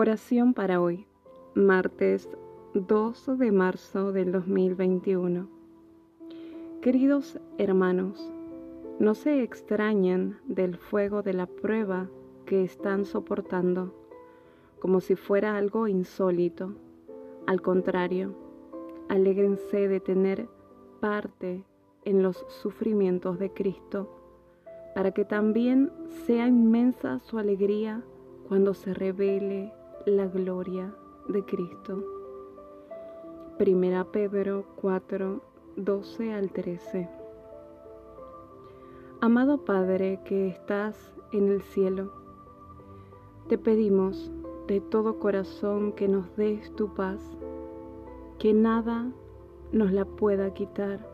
Oración para hoy, martes 2 de marzo del 2021. Queridos hermanos, no se extrañen del fuego de la prueba que están soportando, como si fuera algo insólito. Al contrario, alégrense de tener parte en los sufrimientos de Cristo, para que también sea inmensa su alegría cuando se revele la gloria de Cristo. Primera Pedro 4, 12 al 13. Amado Padre que estás en el cielo, te pedimos de todo corazón que nos des tu paz, que nada nos la pueda quitar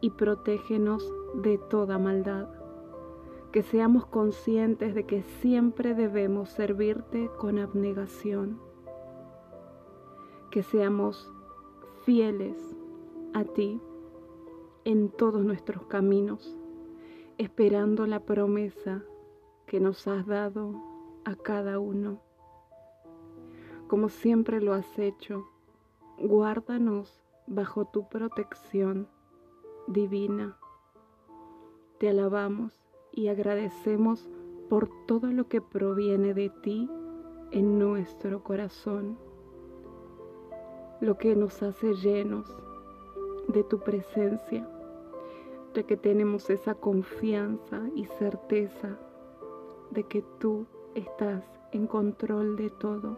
y protégenos de toda maldad que seamos conscientes de que siempre debemos servirte con abnegación, que seamos fieles a ti en todos nuestros caminos, esperando la promesa que nos has dado a cada uno. Como siempre lo has hecho, guárdanos bajo tu protección divina. Te alabamos y agradecemos por todo lo que proviene de ti en nuestro corazón, lo que nos hace llenos de tu presencia, ya que tenemos esa confianza y certeza de que tú estás en control de todo.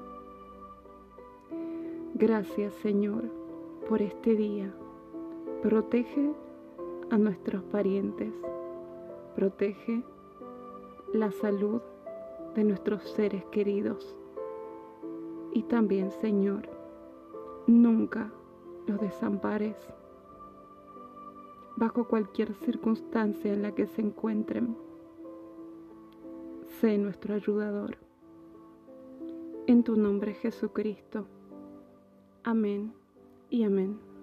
Gracias Señor por este día. Protege a nuestros parientes Protege la salud de nuestros seres queridos. Y también, Señor, nunca los desampares bajo cualquier circunstancia en la que se encuentren. Sé nuestro ayudador. En tu nombre Jesucristo. Amén y amén.